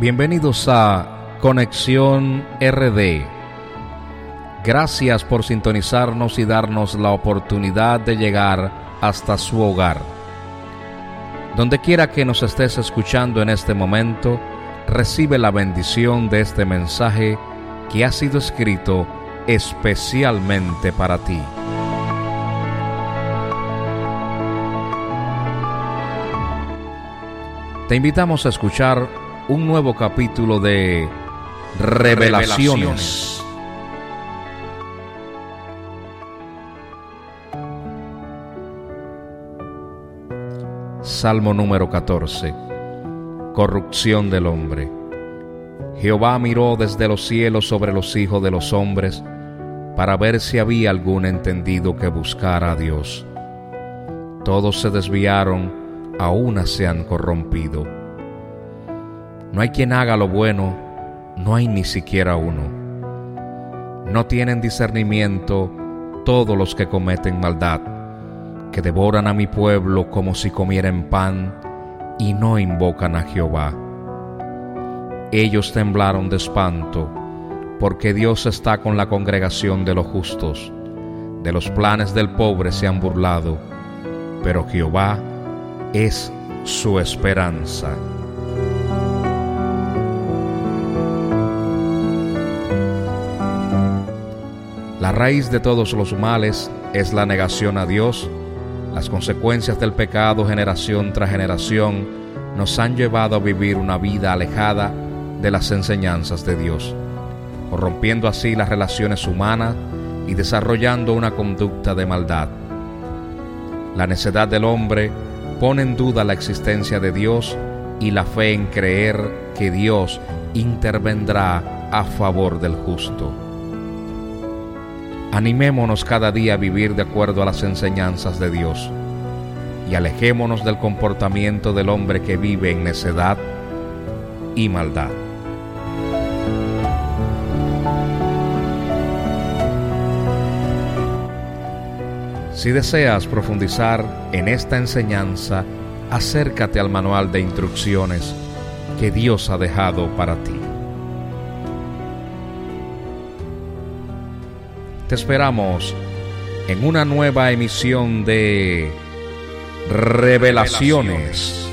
Bienvenidos a Conexión RD. Gracias por sintonizarnos y darnos la oportunidad de llegar hasta su hogar. Donde quiera que nos estés escuchando en este momento, recibe la bendición de este mensaje que ha sido escrito especialmente para ti. Te invitamos a escuchar un nuevo capítulo de Revelaciones. Salmo número 14. Corrupción del hombre. Jehová miró desde los cielos sobre los hijos de los hombres para ver si había algún entendido que buscara a Dios. Todos se desviaron, a una se han corrompido. No hay quien haga lo bueno, no hay ni siquiera uno. No tienen discernimiento todos los que cometen maldad, que devoran a mi pueblo como si comieran pan y no invocan a Jehová. Ellos temblaron de espanto, porque Dios está con la congregación de los justos. De los planes del pobre se han burlado, pero Jehová es su esperanza. La raíz de todos los males es la negación a Dios. Las consecuencias del pecado generación tras generación nos han llevado a vivir una vida alejada de las enseñanzas de Dios, corrompiendo así las relaciones humanas y desarrollando una conducta de maldad. La necedad del hombre pone en duda la existencia de Dios y la fe en creer que Dios intervendrá a favor del justo. Animémonos cada día a vivir de acuerdo a las enseñanzas de Dios y alejémonos del comportamiento del hombre que vive en necedad y maldad. Si deseas profundizar en esta enseñanza, acércate al manual de instrucciones que Dios ha dejado para ti. Te esperamos en una nueva emisión de Revelaciones.